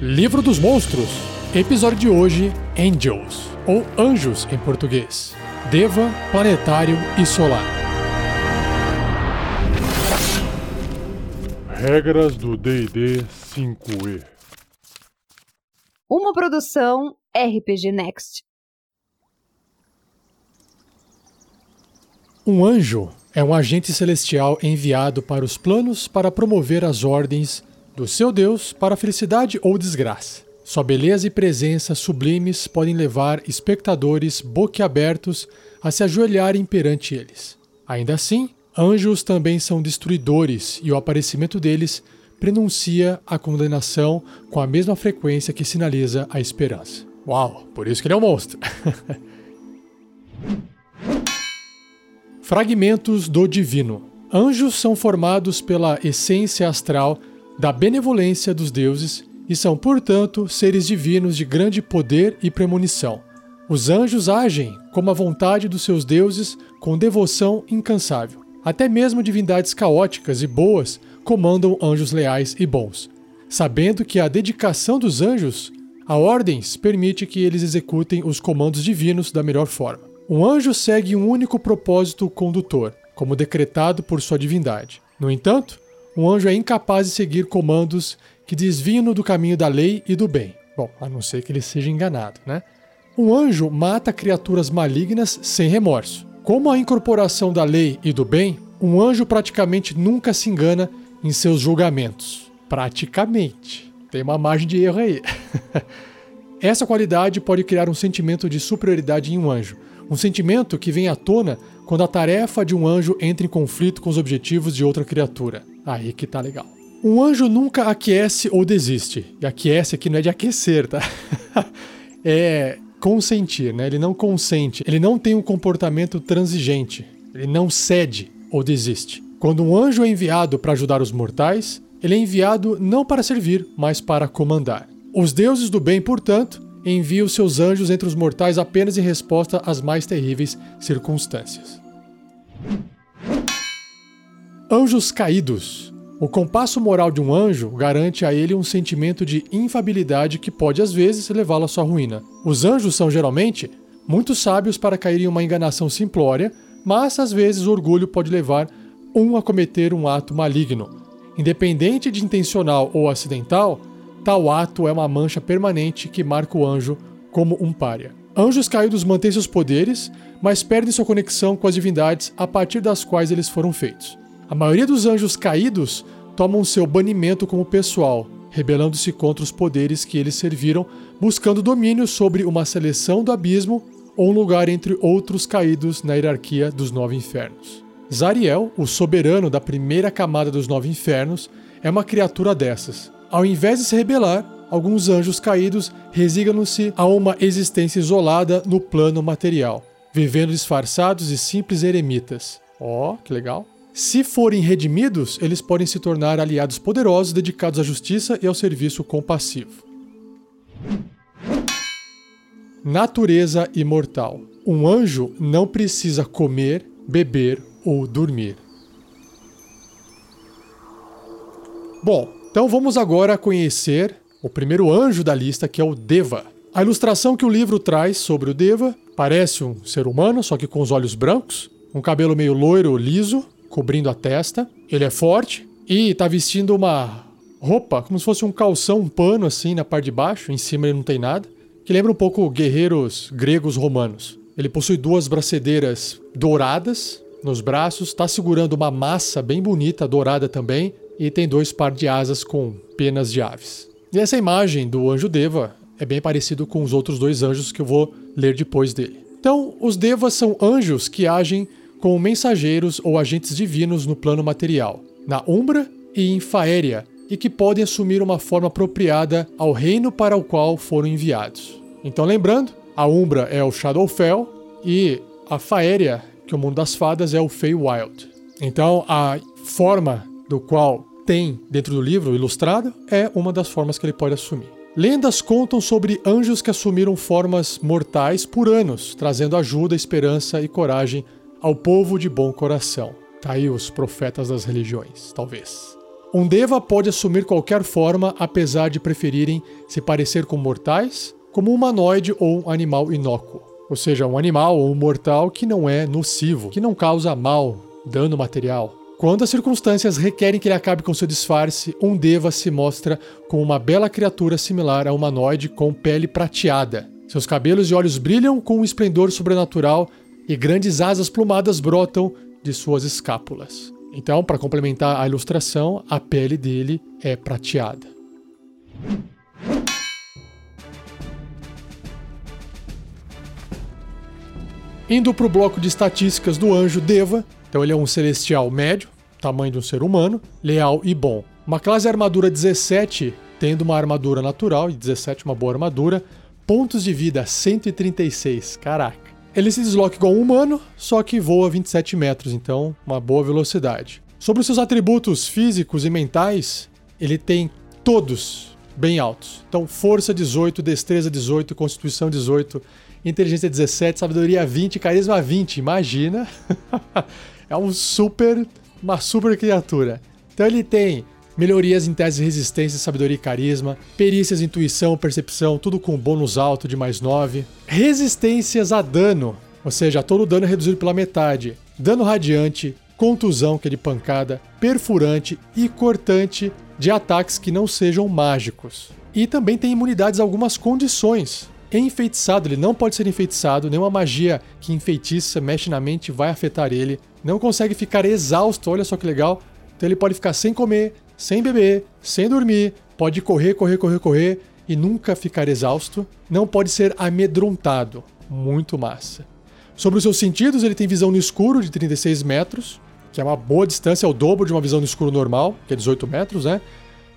Livro dos Monstros. Episódio de hoje: Angels, ou Anjos em português. Deva, Planetário e Solar. Regras do DD 5E. Uma produção RPG Next. Um anjo é um agente celestial enviado para os planos para promover as ordens do seu Deus para felicidade ou desgraça. Sua beleza e presença sublimes podem levar espectadores boquiabertos a se ajoelharem perante eles. Ainda assim, anjos também são destruidores e o aparecimento deles prenuncia a condenação com a mesma frequência que sinaliza a esperança. Uau, por isso que ele é um monstro. Fragmentos do Divino. Anjos são formados pela essência astral da benevolência dos deuses e são, portanto, seres divinos de grande poder e premonição. Os anjos agem como a vontade dos seus deuses com devoção incansável. Até mesmo divindades caóticas e boas comandam anjos leais e bons, sabendo que a dedicação dos anjos a ordens permite que eles executem os comandos divinos da melhor forma. Um anjo segue um único propósito condutor, como decretado por sua divindade. No entanto, um anjo é incapaz de seguir comandos que desviam-no do caminho da lei e do bem. Bom, a não ser que ele seja enganado, né? Um anjo mata criaturas malignas sem remorso. Como a incorporação da lei e do bem, um anjo praticamente nunca se engana em seus julgamentos. Praticamente. Tem uma margem de erro aí. Essa qualidade pode criar um sentimento de superioridade em um anjo, um sentimento que vem à tona quando a tarefa de um anjo entra em conflito com os objetivos de outra criatura. Aí que tá legal. Um anjo nunca aquece ou desiste. E aquece aqui não é de aquecer, tá? é consentir, né? Ele não consente. Ele não tem um comportamento transigente. Ele não cede ou desiste. Quando um anjo é enviado para ajudar os mortais, ele é enviado não para servir, mas para comandar. Os deuses do bem, portanto, enviam seus anjos entre os mortais apenas em resposta às mais terríveis circunstâncias. Anjos caídos. O compasso moral de um anjo garante a ele um sentimento de infabilidade que pode às vezes levá-lo à sua ruína. Os anjos são geralmente muito sábios para cair em uma enganação simplória, mas às vezes o orgulho pode levar um a cometer um ato maligno. Independente de intencional ou acidental, tal ato é uma mancha permanente que marca o anjo como um pária. Anjos caídos mantêm seus poderes, mas perdem sua conexão com as divindades a partir das quais eles foram feitos. A maioria dos anjos caídos tomam seu banimento como pessoal, rebelando-se contra os poderes que eles serviram, buscando domínio sobre uma seleção do abismo ou um lugar entre outros caídos na hierarquia dos nove infernos. Zariel, o soberano da primeira camada dos nove infernos, é uma criatura dessas. Ao invés de se rebelar, alguns anjos caídos resignam-se a uma existência isolada no plano material, vivendo disfarçados e simples eremitas. Ó, oh, que legal! Se forem redimidos, eles podem se tornar aliados poderosos dedicados à justiça e ao serviço compassivo. Natureza imortal. Um anjo não precisa comer, beber ou dormir. Bom, então vamos agora conhecer o primeiro anjo da lista, que é o Deva. A ilustração que o livro traz sobre o Deva parece um ser humano, só que com os olhos brancos, um cabelo meio loiro, liso, cobrindo a testa. Ele é forte e está vestindo uma roupa, como se fosse um calção, um pano assim na parte de baixo, em cima ele não tem nada, que lembra um pouco guerreiros gregos romanos. Ele possui duas bracedeiras douradas nos braços, está segurando uma massa bem bonita, dourada também, e tem dois par de asas com penas de aves. E essa imagem do anjo Deva é bem parecido com os outros dois anjos que eu vou ler depois dele. Então, os Devas são anjos que agem como mensageiros ou agentes divinos no plano material, na Umbra e em Faéria, e que podem assumir uma forma apropriada ao reino para o qual foram enviados. Então, lembrando, a Umbra é o Shadowfell e a Faéria, que é o mundo das fadas, é o Feywild. Então, a forma do qual tem dentro do livro ilustrado é uma das formas que ele pode assumir. Lendas contam sobre anjos que assumiram formas mortais por anos, trazendo ajuda, esperança e coragem ao povo de bom coração. Tá aí os profetas das religiões, talvez. Um Deva pode assumir qualquer forma, apesar de preferirem se parecer com mortais, como um humanoide ou um animal inócuo. Ou seja, um animal ou um mortal que não é nocivo, que não causa mal, dano material. Quando as circunstâncias requerem que ele acabe com seu disfarce, um Deva se mostra como uma bela criatura similar a um humanoide com pele prateada. Seus cabelos e olhos brilham com um esplendor sobrenatural e grandes asas plumadas brotam de suas escápulas. Então, para complementar a ilustração, a pele dele é prateada. Indo para o bloco de estatísticas do anjo Deva, então ele é um celestial médio, tamanho de um ser humano, leal e bom. Uma classe armadura 17, tendo uma armadura natural, e 17 uma boa armadura. Pontos de vida 136, caraca. Ele se desloca igual um humano, só que voa 27 metros, então uma boa velocidade. Sobre os seus atributos físicos e mentais, ele tem todos bem altos. Então, força 18, destreza 18, constituição 18, inteligência 17, sabedoria 20, carisma 20. Imagina! é um super, uma super criatura. Então ele tem melhorias em testes de resistência, sabedoria e carisma, perícias, intuição, percepção, tudo com bônus alto de mais 9. Resistências a dano, ou seja, todo o dano é reduzido pela metade. Dano radiante, contusão, que é de pancada, perfurante e cortante de ataques que não sejam mágicos. E também tem imunidades a algumas condições. Enfeitiçado, ele não pode ser enfeitiçado, nenhuma magia que enfeitiça, mexe na mente, vai afetar ele não consegue ficar exausto, olha só que legal. Então ele pode ficar sem comer, sem beber, sem dormir, pode correr, correr, correr, correr e nunca ficar exausto. Não pode ser amedrontado. Muito massa. Sobre os seus sentidos, ele tem visão no escuro de 36 metros, que é uma boa distância, é o dobro de uma visão no escuro normal, que é 18 metros, né?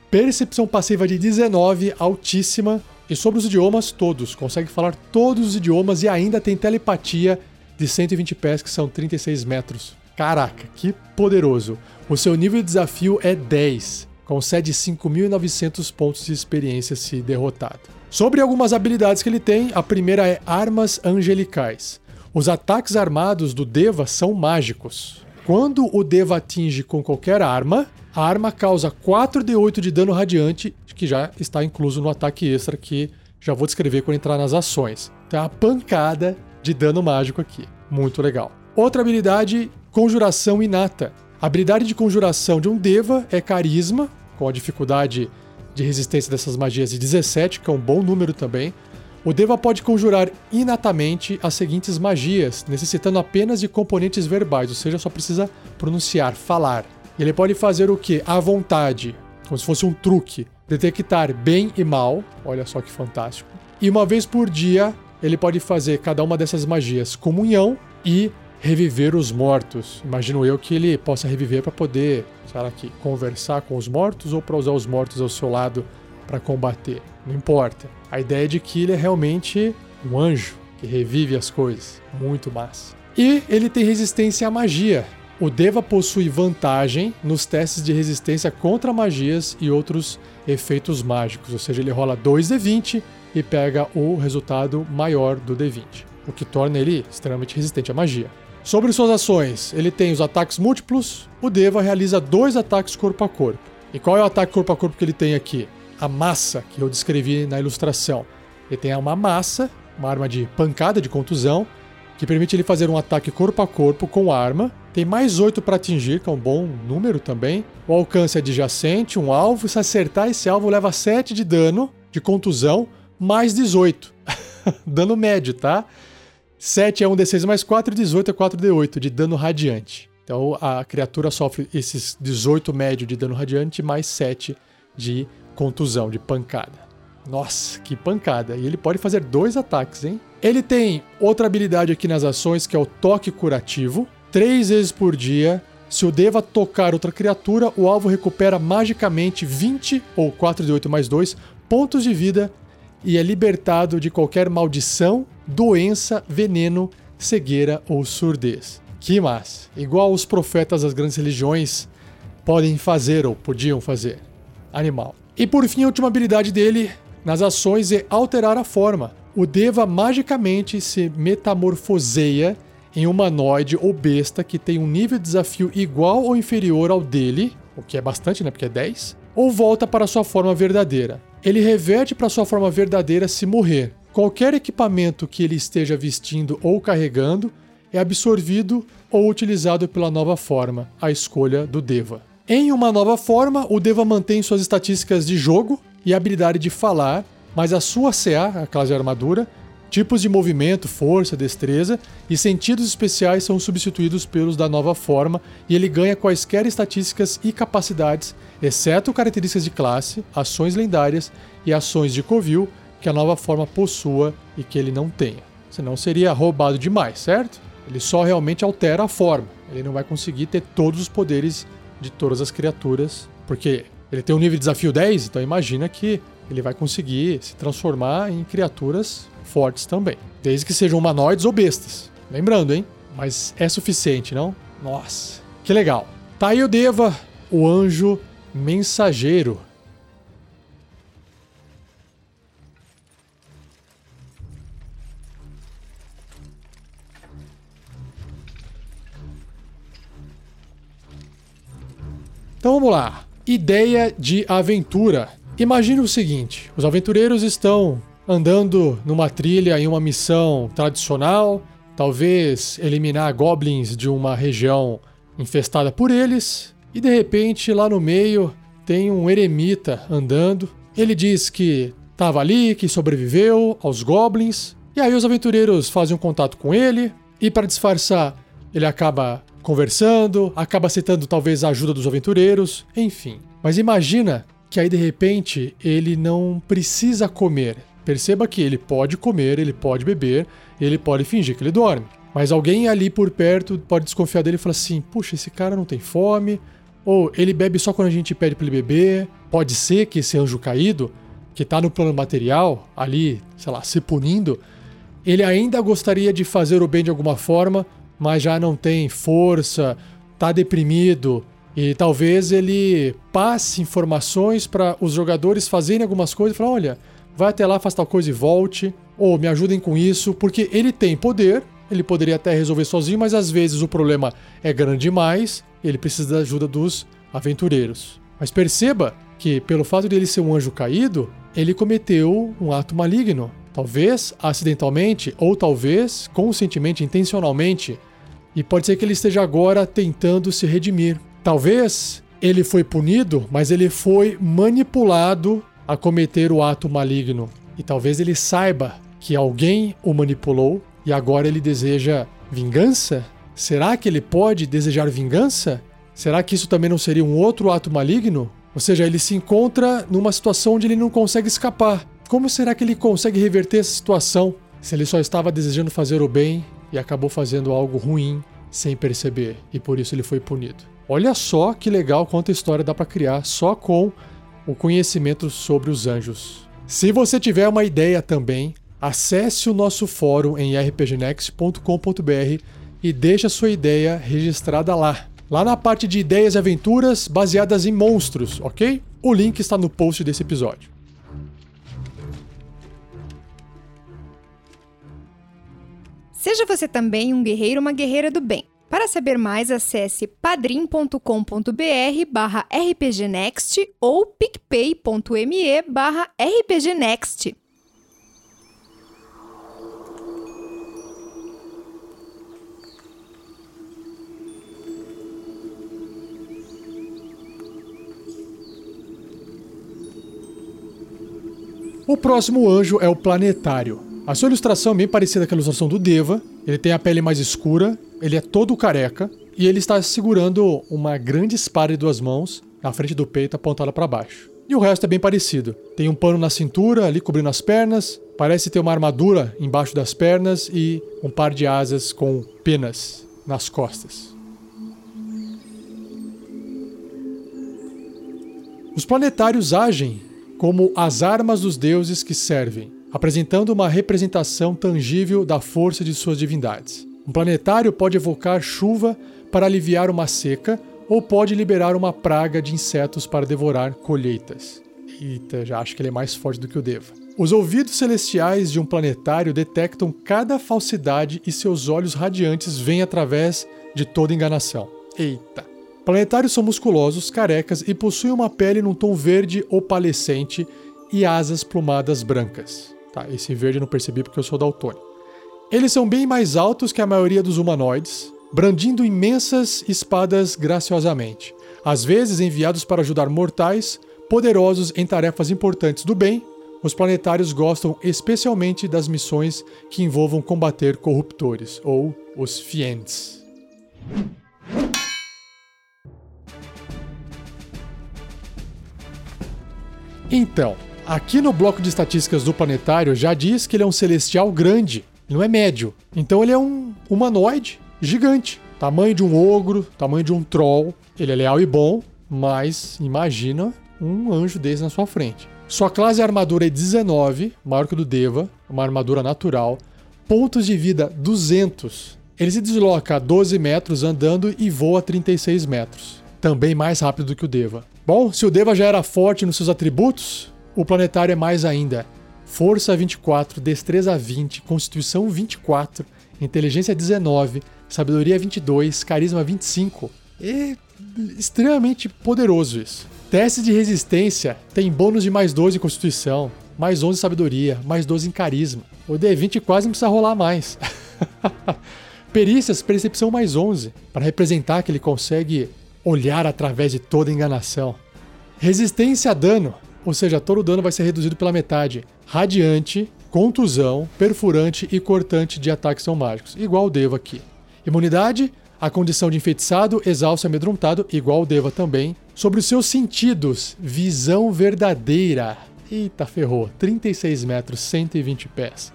Percepção passiva de 19, altíssima. E sobre os idiomas, todos. Consegue falar todos os idiomas e ainda tem telepatia de 120 pés, que são 36 metros. Caraca, que poderoso! O seu nível de desafio é 10, concede 5.900 pontos de experiência se derrotado. Sobre algumas habilidades que ele tem, a primeira é Armas Angelicais. Os ataques armados do Deva são mágicos. Quando o Deva atinge com qualquer arma, a arma causa 4d8 de dano radiante, que já está incluso no ataque extra que já vou descrever quando entrar nas ações. Então é uma pancada de dano mágico aqui. Muito legal. Outra habilidade, conjuração inata. A habilidade de conjuração de um Deva é carisma, com a dificuldade de resistência dessas magias de 17, que é um bom número também. O Deva pode conjurar inatamente as seguintes magias, necessitando apenas de componentes verbais, ou seja, só precisa pronunciar, falar. Ele pode fazer o que? À vontade, como se fosse um truque. Detectar bem e mal, olha só que fantástico. E uma vez por dia, ele pode fazer cada uma dessas magias comunhão e reviver os mortos. Imagino eu que ele possa reviver para poder, será que conversar com os mortos ou para usar os mortos ao seu lado para combater. Não importa. A ideia é de que ele é realmente um anjo que revive as coisas. Muito massa. E ele tem resistência à magia. O Deva possui vantagem nos testes de resistência contra magias e outros efeitos mágicos, ou seja, ele rola 2d20 e pega o resultado maior do D20, o que torna ele extremamente resistente à magia. Sobre suas ações, ele tem os ataques múltiplos, o Deva realiza dois ataques corpo a corpo. E qual é o ataque corpo a corpo que ele tem aqui? A massa, que eu descrevi na ilustração. Ele tem uma massa, uma arma de pancada, de contusão, que permite ele fazer um ataque corpo a corpo com arma. Tem mais 8 para atingir, que é um bom número também. O alcance é adjacente, um alvo. Se acertar esse alvo, leva 7 de dano de contusão mais 18. dano médio, tá? 7 é 1d6 mais 4 e 18 é 4d8 de dano radiante. Então a criatura sofre esses 18 médio de dano radiante mais 7 de contusão, de pancada. Nossa, que pancada! E ele pode fazer dois ataques, hein? Ele tem outra habilidade aqui nas ações que é o toque curativo. Três vezes por dia, se o Deva tocar outra criatura, o alvo recupera magicamente 20 ou 4 de 8 mais 2 pontos de vida e é libertado de qualquer maldição, doença, veneno, cegueira ou surdez. Que massa! Igual os profetas das grandes religiões podem fazer ou podiam fazer. Animal. E por fim, a última habilidade dele nas ações é alterar a forma. O Deva magicamente se metamorfoseia em humanoide ou besta que tem um nível de desafio igual ou inferior ao dele o que é bastante, né? Porque é 10, ou volta para sua forma verdadeira. Ele reverte para sua forma verdadeira se morrer. Qualquer equipamento que ele esteja vestindo ou carregando é absorvido ou utilizado pela nova forma, a escolha do Deva. Em uma nova forma, o Deva mantém suas estatísticas de jogo e habilidade de falar, mas a sua CA, a classe de armadura, tipos de movimento, força, destreza e sentidos especiais são substituídos pelos da nova forma e ele ganha quaisquer estatísticas e capacidades, exceto características de classe, ações lendárias e ações de Covil que a nova forma possua e que ele não tenha. Senão seria roubado demais, certo? Ele só realmente altera a forma. Ele não vai conseguir ter todos os poderes de todas as criaturas, porque ele tem um nível de desafio 10, então imagina que ele vai conseguir se transformar em criaturas fortes também. Desde que sejam humanoides ou bestas. Lembrando, hein? Mas é suficiente, não? Nossa, que legal. Tá aí o Deva, o anjo mensageiro. Então vamos lá. Ideia de aventura. Imagine o seguinte: os aventureiros estão andando numa trilha em uma missão tradicional, talvez eliminar goblins de uma região infestada por eles, e de repente lá no meio tem um eremita andando. Ele diz que estava ali, que sobreviveu aos goblins, e aí os aventureiros fazem um contato com ele, e para disfarçar, ele acaba conversando, acaba aceitando talvez a ajuda dos aventureiros, enfim. Mas imagina que aí de repente ele não precisa comer. Perceba que ele pode comer, ele pode beber, ele pode fingir que ele dorme. Mas alguém ali por perto pode desconfiar dele e falar assim: puxa, esse cara não tem fome, ou ele bebe só quando a gente pede para ele beber. Pode ser que esse anjo caído, que está no plano material, ali, sei lá, se punindo, ele ainda gostaria de fazer o bem de alguma forma, mas já não tem força, tá deprimido e talvez ele passe informações para os jogadores fazerem algumas coisas e falar, olha, vai até lá, faz tal coisa e volte, ou me ajudem com isso, porque ele tem poder, ele poderia até resolver sozinho, mas às vezes o problema é grande demais ele precisa da ajuda dos aventureiros. Mas perceba que, pelo fato de ele ser um anjo caído, ele cometeu um ato maligno. Talvez acidentalmente, ou talvez conscientemente, intencionalmente, e pode ser que ele esteja agora tentando se redimir. Talvez ele foi punido, mas ele foi manipulado a cometer o ato maligno. E talvez ele saiba que alguém o manipulou e agora ele deseja vingança? Será que ele pode desejar vingança? Será que isso também não seria um outro ato maligno? Ou seja, ele se encontra numa situação onde ele não consegue escapar. Como será que ele consegue reverter essa situação se ele só estava desejando fazer o bem e acabou fazendo algo ruim sem perceber e por isso ele foi punido. Olha só que legal quanta história dá para criar só com o conhecimento sobre os anjos. Se você tiver uma ideia também, acesse o nosso fórum em rpgnext.com.br e deixe a sua ideia registrada lá. Lá na parte de ideias e aventuras baseadas em monstros, ok? O link está no post desse episódio. Seja você também um guerreiro ou uma guerreira do bem. Para saber mais, acesse padrim.com.br barra rpgnext ou picpay.me barra rpgnext. O próximo anjo é o planetário. A sua ilustração é bem parecida com a ilustração do Deva. Ele tem a pele mais escura, ele é todo careca e ele está segurando uma grande espada em duas mãos na frente do peito apontada para baixo. E o resto é bem parecido. Tem um pano na cintura, ali cobrindo as pernas, parece ter uma armadura embaixo das pernas e um par de asas com penas nas costas. Os planetários agem como as armas dos deuses que servem apresentando uma representação tangível da força de suas divindades. Um planetário pode evocar chuva para aliviar uma seca ou pode liberar uma praga de insetos para devorar colheitas. Eita, já acho que ele é mais forte do que o Deva. Os ouvidos celestiais de um planetário detectam cada falsidade e seus olhos radiantes veem através de toda enganação. Eita. Planetários são musculosos, carecas e possuem uma pele num tom verde opalescente e asas plumadas brancas. Tá, esse verde eu não percebi porque eu sou daltônico. Eles são bem mais altos que a maioria dos humanoides, brandindo imensas espadas graciosamente, às vezes enviados para ajudar mortais poderosos em tarefas importantes do bem. Os planetários gostam especialmente das missões que envolvam combater corruptores, ou os Fiends. Então, aqui no bloco de estatísticas do planetário já diz que ele é um celestial grande, não é médio. Então ele é um humanoide gigante, tamanho de um ogro, tamanho de um troll. Ele é leal e bom, mas imagina um anjo desse na sua frente. Sua classe armadura é 19, maior que o do Deva, uma armadura natural. Pontos de vida 200. Ele se desloca a 12 metros andando e voa 36 metros. Também mais rápido do que o Deva. Bom, se o Deva já era forte nos seus atributos, o planetário é mais ainda. Força 24, destreza 20, constituição 24, inteligência 19, sabedoria 22, carisma 25. É extremamente poderoso isso. Teste de resistência tem bônus de mais 12 em constituição, mais 11 em sabedoria, mais 12 em carisma. O D20 quase não precisa rolar mais. Perícias, percepção mais 11, para representar que ele consegue olhar através de toda enganação. Resistência a dano, ou seja, todo o dano vai ser reduzido pela metade. Radiante, contusão, perfurante e cortante de ataques são mágicos, igual o Deva aqui. Imunidade, a condição de enfeitiçado, exausto e amedrontado, igual o Deva também. Sobre os seus sentidos, visão verdadeira. Eita, ferrou. 36 metros, 120 pés.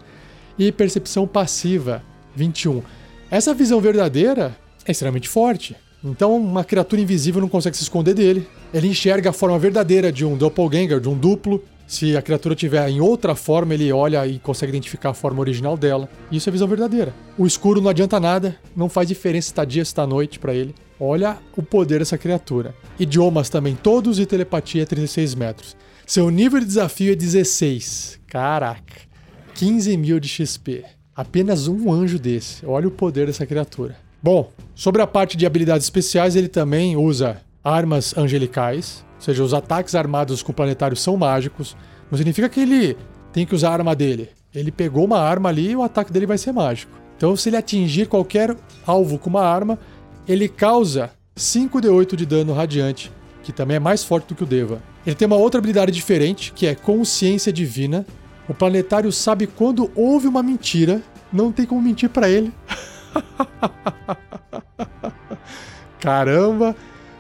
E percepção passiva, 21. Essa visão verdadeira é extremamente forte. Então, uma criatura invisível não consegue se esconder dele. Ele enxerga a forma verdadeira de um doppelganger, de um duplo. Se a criatura tiver em outra forma, ele olha e consegue identificar a forma original dela. Isso é visão verdadeira. O escuro não adianta nada, não faz diferença se está dia ou se está noite para ele. Olha o poder dessa criatura. Idiomas também, todos e telepatia 36 metros. Seu nível de desafio é 16. Caraca. 15 mil de XP. Apenas um anjo desse. Olha o poder dessa criatura. Bom, sobre a parte de habilidades especiais, ele também usa armas angelicais, ou seja, os ataques armados com o planetário são mágicos. Não significa que ele tem que usar a arma dele. Ele pegou uma arma ali e o ataque dele vai ser mágico. Então, se ele atingir qualquer alvo com uma arma, ele causa 5d8 de dano radiante, que também é mais forte do que o Deva. Ele tem uma outra habilidade diferente, que é consciência divina. O planetário sabe quando houve uma mentira, não tem como mentir para ele. Caramba!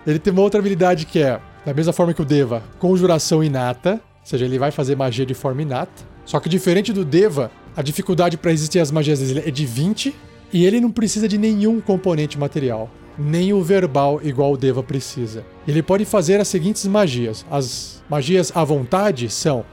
Ele tem uma outra habilidade que é, da mesma forma que o Deva, conjuração inata, ou seja, ele vai fazer magia de forma inata. Só que diferente do Deva, a dificuldade para resistir às magias dele é de 20 e ele não precisa de nenhum componente material, nem o verbal igual o Deva precisa. Ele pode fazer as seguintes magias. As magias à vontade são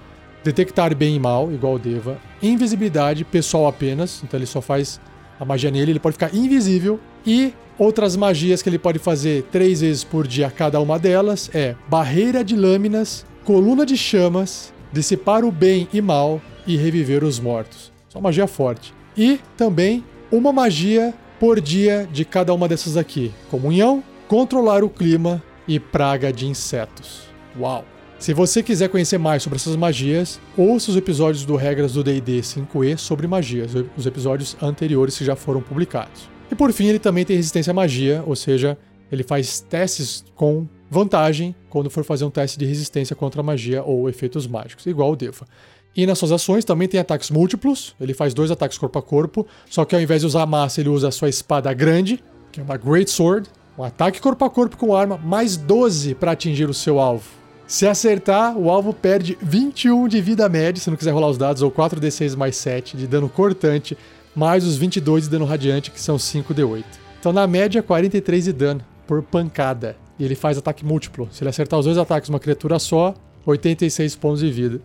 detectar bem e mal, igual o Deva, invisibilidade pessoal apenas, então ele só faz a magia nele, ele pode ficar invisível. E outras magias que ele pode fazer três vezes por dia cada uma delas é barreira de lâminas, coluna de chamas, dissipar o bem e mal e reviver os mortos. Só magia forte. E também uma magia por dia de cada uma dessas aqui: comunhão, controlar o clima e praga de insetos. Uau! Se você quiser conhecer mais sobre essas magias, ouça os episódios do Regras do D&D 5e sobre magias, os episódios anteriores que já foram publicados. E por fim, ele também tem resistência à magia, ou seja, ele faz testes com vantagem quando for fazer um teste de resistência contra magia ou efeitos mágicos, igual o Deva. E nas suas ações também tem ataques múltiplos, ele faz dois ataques corpo a corpo, só que ao invés de usar a massa, ele usa a sua espada grande, que é uma Great Sword, um ataque corpo a corpo com arma, mais 12 para atingir o seu alvo. Se acertar, o alvo perde 21 de vida média, se não quiser rolar os dados, ou 4d6 mais 7 de dano cortante, mais os 22 de dano radiante, que são 5d8. Então, na média, 43 de dano por pancada. E ele faz ataque múltiplo. Se ele acertar os dois ataques uma criatura só, 86 pontos de vida.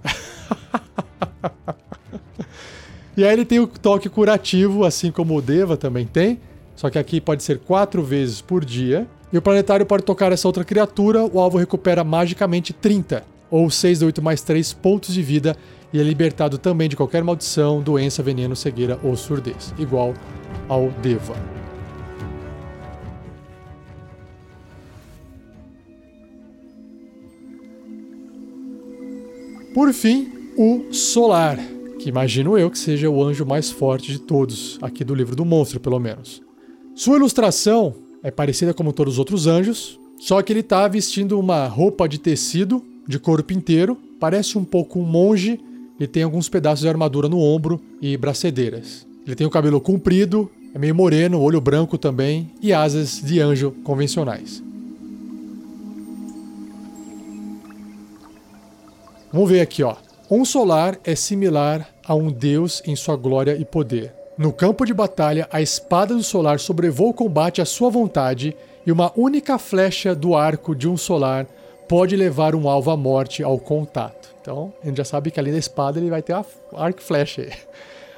e aí ele tem o toque curativo, assim como o Deva também tem. Só que aqui pode ser 4 vezes por dia. E o planetário pode tocar essa outra criatura, o alvo recupera magicamente 30, ou 6 de 8 mais 3 pontos de vida, e é libertado também de qualquer maldição, doença, veneno, cegueira ou surdez, igual ao Deva. Por fim, o Solar, que imagino eu que seja o anjo mais forte de todos, aqui do livro do monstro, pelo menos. Sua ilustração é parecida como todos os outros anjos, só que ele está vestindo uma roupa de tecido de corpo inteiro, parece um pouco um monge e tem alguns pedaços de armadura no ombro e bracedeiras. Ele tem o cabelo comprido, é meio moreno, olho branco também e asas de anjo convencionais. Vamos ver aqui, ó. Um solar é similar a um deus em sua glória e poder. No campo de batalha, a espada do solar sobrevoa o combate à sua vontade e uma única flecha do arco de um solar pode levar um alvo à morte ao contato. Então, a gente já sabe que além da espada ele vai ter a arco e flecha aí.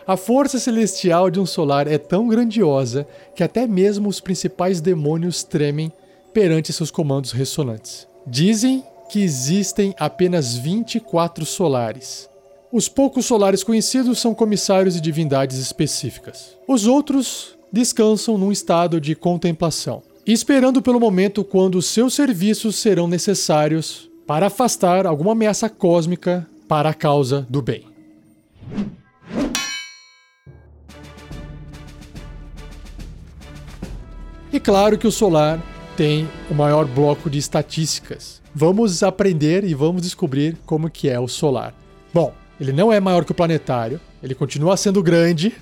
A força celestial de um solar é tão grandiosa que até mesmo os principais demônios tremem perante seus comandos ressonantes. Dizem que existem apenas 24 solares. Os poucos solares conhecidos são comissários e divindades específicas. Os outros descansam num estado de contemplação, esperando pelo momento quando seus serviços serão necessários para afastar alguma ameaça cósmica para a causa do bem. E claro que o solar tem o maior bloco de estatísticas, Vamos aprender e vamos descobrir como que é o solar. Bom, ele não é maior que o planetário, ele continua sendo grande.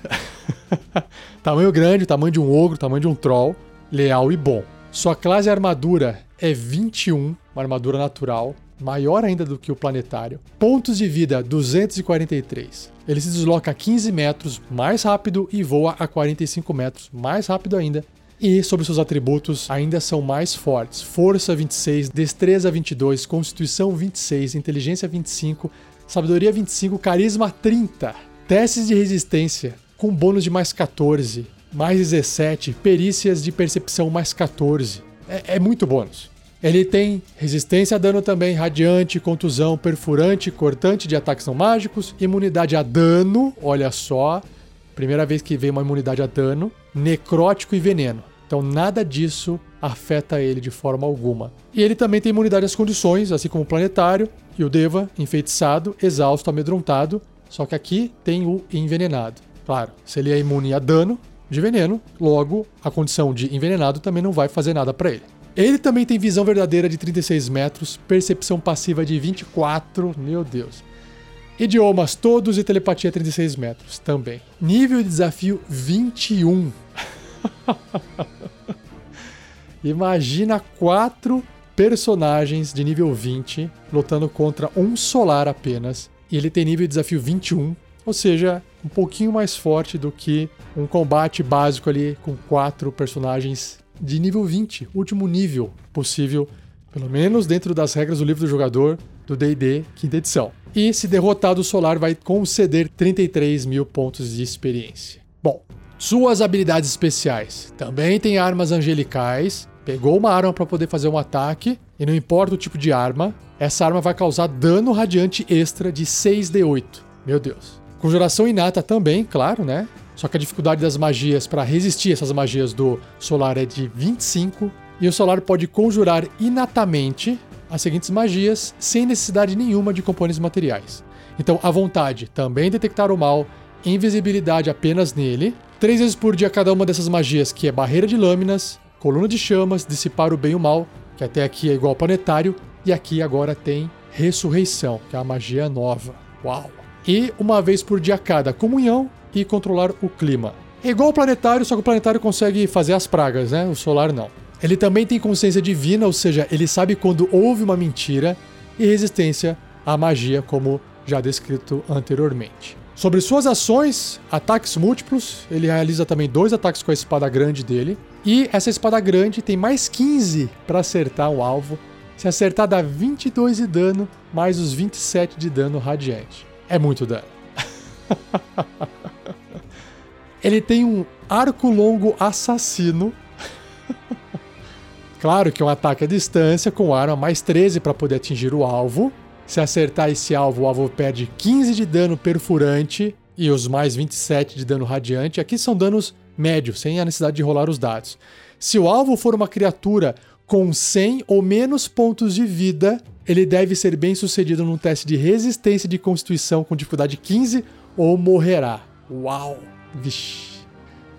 tamanho grande, tamanho de um ogro, tamanho de um troll, leal e bom. Sua classe armadura é 21, uma armadura natural, maior ainda do que o planetário. Pontos de vida 243. Ele se desloca a 15 metros mais rápido e voa a 45 metros mais rápido ainda. E sobre seus atributos ainda são mais fortes: força 26, destreza 22, constituição 26, inteligência 25, sabedoria 25, carisma 30. Testes de resistência com bônus de mais 14, mais 17, perícias de percepção mais 14. É, é muito bônus. Ele tem resistência a dano também, radiante, contusão, perfurante, cortante de ataques não mágicos, imunidade a dano, olha só, primeira vez que vem uma imunidade a dano, necrótico e veneno. Então nada disso afeta ele de forma alguma. E ele também tem imunidade às condições, assim como o planetário e o Deva, enfeitiçado, exausto, amedrontado. Só que aqui tem o envenenado. Claro, se ele é imune a dano de veneno, logo a condição de envenenado também não vai fazer nada para ele. Ele também tem visão verdadeira de 36 metros, percepção passiva de 24, meu Deus. Idiomas todos e telepatia 36 metros também. Nível de desafio 21. Imagina quatro personagens de nível 20 lutando contra um solar apenas. E ele tem nível de desafio 21, ou seja, um pouquinho mais forte do que um combate básico ali com quatro personagens de nível 20, último nível possível, pelo menos dentro das regras do livro do jogador do DD quinta edição. E se derrotado o Solar, vai conceder 33 mil pontos de experiência. Bom, suas habilidades especiais. Também tem armas angelicais. Pegou uma arma para poder fazer um ataque, e não importa o tipo de arma, essa arma vai causar dano radiante extra de 6d8. Meu Deus. Conjuração inata também, claro, né? Só que a dificuldade das magias para resistir essas magias do Solar é de 25, e o Solar pode conjurar inatamente as seguintes magias sem necessidade nenhuma de componentes materiais. Então, a vontade, também detectar o mal, invisibilidade apenas nele, Três vezes por dia cada uma dessas magias, que é barreira de lâminas, coluna de chamas, dissipar o bem e o mal, que até aqui é igual ao planetário, e aqui agora tem ressurreição, que é a magia nova. Uau! E uma vez por dia cada, comunhão e controlar o clima. É igual ao planetário, só que o planetário consegue fazer as pragas, né? O solar não. Ele também tem consciência divina, ou seja, ele sabe quando houve uma mentira, e resistência à magia, como já descrito anteriormente. Sobre suas ações, ataques múltiplos, ele realiza também dois ataques com a espada grande dele. E essa espada grande tem mais 15 para acertar o alvo. Se acertar, dá 22 de dano, mais os 27 de dano radiante. É muito dano. ele tem um arco longo assassino. claro que é um ataque à distância com arma mais 13 para poder atingir o alvo. Se acertar esse alvo, o alvo perde 15 de dano perfurante e os mais 27 de dano radiante. Aqui são danos médios, sem a necessidade de rolar os dados. Se o alvo for uma criatura com 100 ou menos pontos de vida, ele deve ser bem sucedido num teste de resistência de constituição com dificuldade 15 ou morrerá. Uau! Vixe.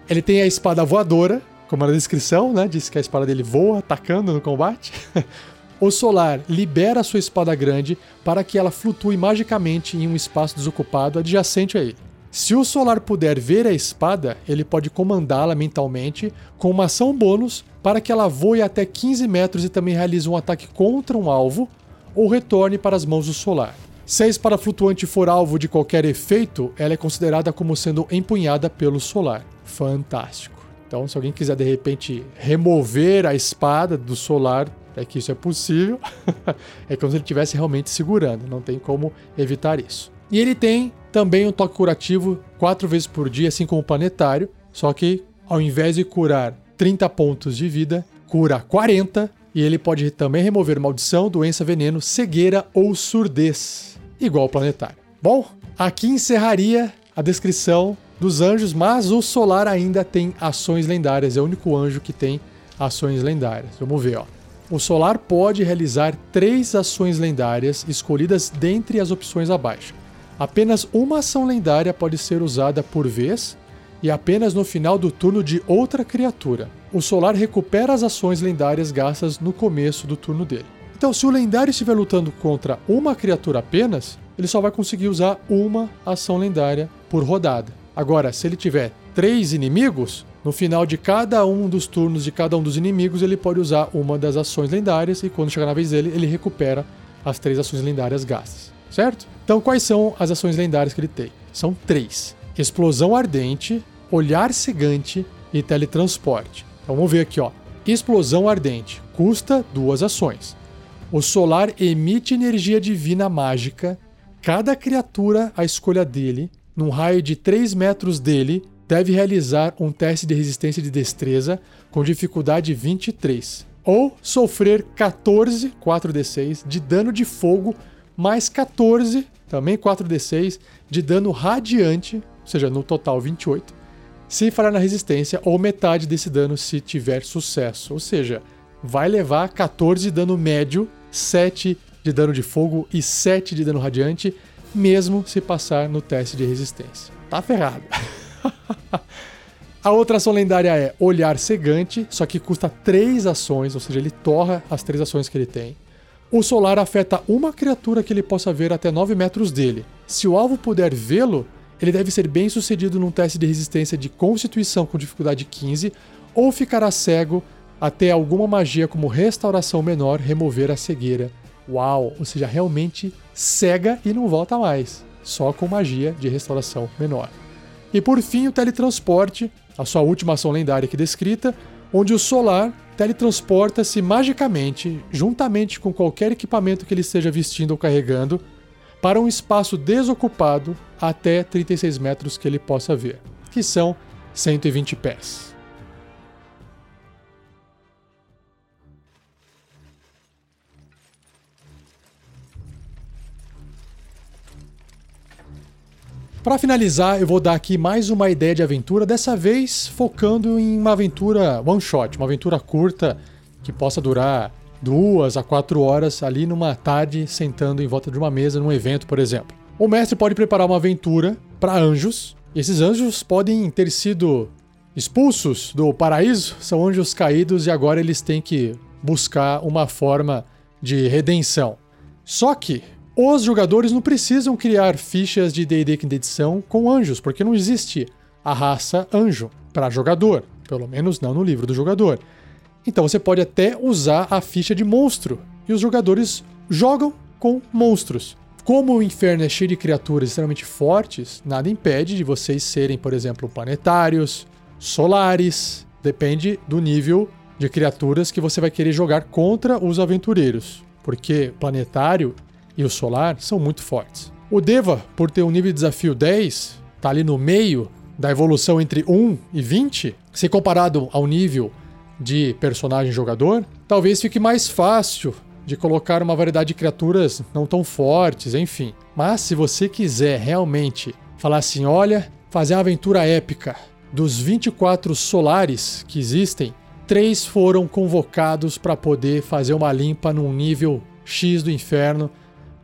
Ele tem a espada voadora, como na descrição, né? Diz que a espada dele voa atacando no combate. o Solar libera sua espada grande para que ela flutue magicamente em um espaço desocupado adjacente a ele. Se o Solar puder ver a espada, ele pode comandá-la mentalmente com uma ação bônus para que ela voe até 15 metros e também realize um ataque contra um alvo ou retorne para as mãos do Solar. Se a espada flutuante for alvo de qualquer efeito, ela é considerada como sendo empunhada pelo Solar. Fantástico. Então, se alguém quiser de repente remover a espada do Solar, é que isso é possível. é como se ele estivesse realmente segurando, não tem como evitar isso. E ele tem também um toque curativo quatro vezes por dia, assim como o planetário. Só que ao invés de curar 30 pontos de vida, cura 40. E ele pode também remover maldição, doença, veneno, cegueira ou surdez, igual o planetário. Bom, aqui encerraria a descrição dos anjos, mas o Solar ainda tem ações lendárias. É o único anjo que tem ações lendárias. Vamos ver, ó. O Solar pode realizar três ações lendárias escolhidas dentre as opções abaixo. Apenas uma ação lendária pode ser usada por vez e apenas no final do turno de outra criatura. O Solar recupera as ações lendárias gastas no começo do turno dele. Então, se o lendário estiver lutando contra uma criatura apenas, ele só vai conseguir usar uma ação lendária por rodada. Agora, se ele tiver três inimigos, no final de cada um dos turnos de cada um dos inimigos, ele pode usar uma das ações lendárias e quando chegar na vez dele, ele recupera as três ações lendárias gastas certo? Então, quais são as ações lendárias que ele tem? São três: Explosão Ardente, Olhar Cegante e Teletransporte. Então, vamos ver aqui, ó. Explosão Ardente custa duas ações. O solar emite energia divina mágica. Cada criatura à escolha dele, num raio de 3 metros dele, deve realizar um teste de resistência de destreza com dificuldade 23. Ou sofrer 14, 4d6, de dano de fogo mais 14, também 4d6, de dano radiante, ou seja, no total 28, se falhar na resistência, ou metade desse dano se tiver sucesso. Ou seja, vai levar 14 de dano médio, 7 de dano de fogo e 7 de dano radiante, mesmo se passar no teste de resistência. Tá ferrado. A outra ação lendária é Olhar Cegante, só que custa 3 ações, ou seja, ele torra as 3 ações que ele tem. O solar afeta uma criatura que ele possa ver até 9 metros dele. Se o alvo puder vê-lo, ele deve ser bem sucedido num teste de resistência de constituição com dificuldade 15 ou ficará cego até alguma magia como restauração menor remover a cegueira. Uau! Ou seja, realmente cega e não volta mais, só com magia de restauração menor. E por fim, o teletransporte, a sua última ação lendária aqui descrita, onde o solar teletransporta-se magicamente, juntamente com qualquer equipamento que ele esteja vestindo ou carregando, para um espaço desocupado até 36 metros que ele possa ver, que são 120 pés. Para finalizar, eu vou dar aqui mais uma ideia de aventura, dessa vez focando em uma aventura one shot, uma aventura curta que possa durar duas a quatro horas ali numa tarde sentando em volta de uma mesa num evento, por exemplo. O mestre pode preparar uma aventura para anjos. Esses anjos podem ter sido expulsos do paraíso, são anjos caídos e agora eles têm que buscar uma forma de redenção. Só que os jogadores não precisam criar fichas de D&D quinta edição com anjos, porque não existe a raça anjo para jogador, pelo menos não no livro do jogador. Então você pode até usar a ficha de monstro e os jogadores jogam com monstros. Como o inferno é cheio de criaturas extremamente fortes, nada impede de vocês serem, por exemplo, planetários, solares, depende do nível de criaturas que você vai querer jogar contra os aventureiros. Porque planetário e o Solar são muito fortes. O Deva, por ter um nível de desafio 10, tá ali no meio da evolução entre 1 e 20, se comparado ao nível de personagem jogador, talvez fique mais fácil de colocar uma variedade de criaturas não tão fortes, enfim. Mas se você quiser realmente falar assim, olha, fazer uma aventura épica dos 24 solares que existem, três foram convocados para poder fazer uma limpa num nível X do inferno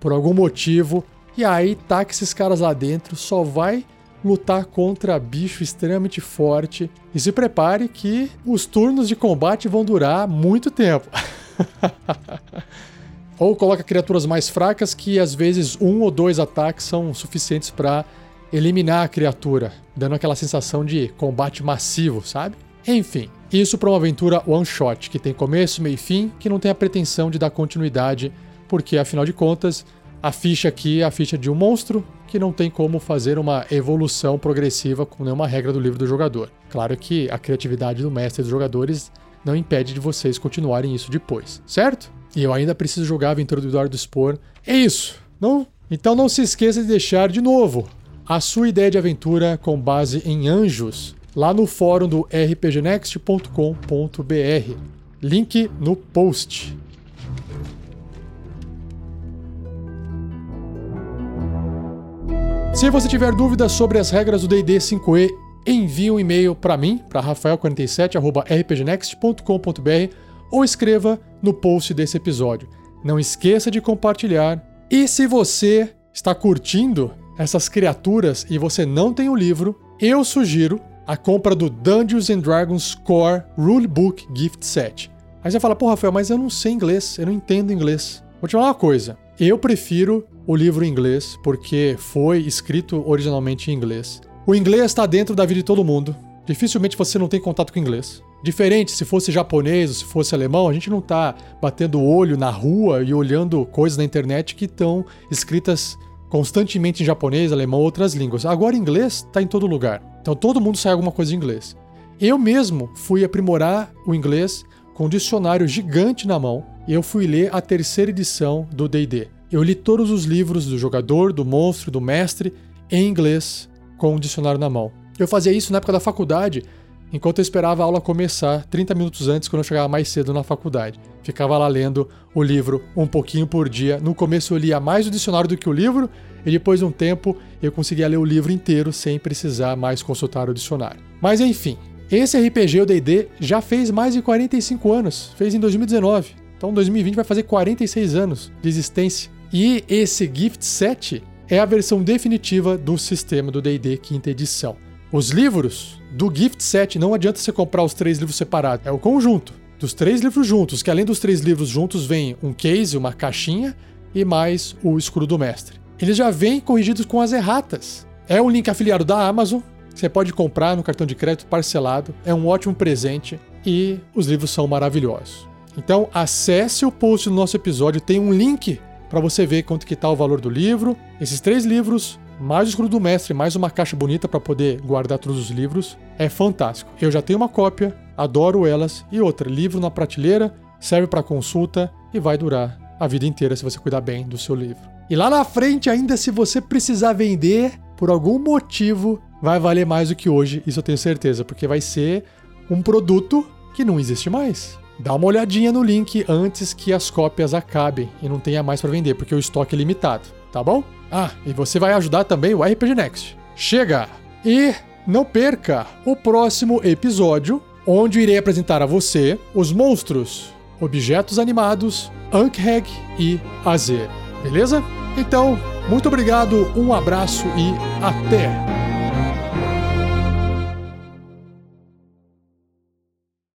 por algum motivo. E aí tá que esses caras lá dentro só vai lutar contra bicho extremamente forte. E se prepare que os turnos de combate vão durar muito tempo. ou coloca criaturas mais fracas que às vezes um ou dois ataques são suficientes para eliminar a criatura, dando aquela sensação de combate massivo, sabe? Enfim, isso para uma aventura one shot que tem começo, meio e fim, que não tem a pretensão de dar continuidade, porque afinal de contas, a ficha aqui é a ficha de um monstro que não tem como fazer uma evolução progressiva com nenhuma regra do livro do jogador. Claro que a criatividade do mestre e dos jogadores não impede de vocês continuarem isso depois, certo? E eu ainda preciso jogar a aventura do Eduardo Spor. É isso, não? Então não se esqueça de deixar de novo a sua ideia de aventura com base em anjos lá no fórum do rpgnext.com.br. Link no post. Se você tiver dúvidas sobre as regras do D&D 5e, envie um e-mail para mim, para rafael47@rpgnext.com.br ou escreva no post desse episódio. Não esqueça de compartilhar. E se você está curtindo essas criaturas e você não tem o livro, eu sugiro a compra do Dungeons and Dragons Core Rulebook Gift Set. Aí você fala, pô, Rafael, mas eu não sei inglês, eu não entendo inglês. Vou te falar uma coisa. Eu prefiro o livro em inglês porque foi escrito originalmente em inglês. O inglês está dentro da vida de todo mundo. Dificilmente você não tem contato com inglês. Diferente se fosse japonês ou se fosse alemão, a gente não tá batendo o olho na rua e olhando coisas na internet que estão escritas constantemente em japonês, alemão ou outras línguas. Agora, inglês está em todo lugar. Então, todo mundo sai alguma coisa em inglês. Eu mesmo fui aprimorar o inglês com um dicionário gigante na mão e eu fui ler a terceira edição do D&D. Eu li todos os livros do jogador, do monstro, do mestre em inglês com um dicionário na mão. Eu fazia isso na época da faculdade, enquanto eu esperava a aula começar 30 minutos antes, quando eu chegava mais cedo na faculdade. Ficava lá lendo o livro um pouquinho por dia. No começo eu lia mais o dicionário do que o livro, e depois de um tempo eu conseguia ler o livro inteiro sem precisar mais consultar o dicionário. Mas enfim, esse RPG, o D&D, já fez mais de 45 anos, fez em 2019. Então 2020 vai fazer 46 anos de existência. E esse Gift Set é a versão definitiva do sistema do D&D quinta edição. Os livros do Gift Set não adianta você comprar os três livros separados, é o conjunto dos três livros juntos, que além dos três livros juntos vem um case, uma caixinha e mais o escudo do mestre. Eles já vêm corrigidos com as erratas. É um link afiliado da Amazon, você pode comprar no cartão de crédito parcelado, é um ótimo presente e os livros são maravilhosos. Então acesse o post do nosso episódio, tem um link para você ver quanto que está o valor do livro. Esses três livros, mais o escudo do mestre, mais uma caixa bonita para poder guardar todos os livros, é fantástico. Eu já tenho uma cópia, adoro elas e outra, livro na prateleira, serve para consulta e vai durar a vida inteira se você cuidar bem do seu livro. E lá na frente, ainda se você precisar vender por algum motivo, vai valer mais do que hoje, isso eu tenho certeza, porque vai ser um produto que não existe mais. Dá uma olhadinha no link antes que as cópias acabem e não tenha mais para vender, porque o estoque é limitado, tá bom? Ah, e você vai ajudar também o RPG Next. Chega! E não perca o próximo episódio, onde irei apresentar a você os monstros, objetos animados, Ankheg e Azer. Beleza? Então, muito obrigado, um abraço e até!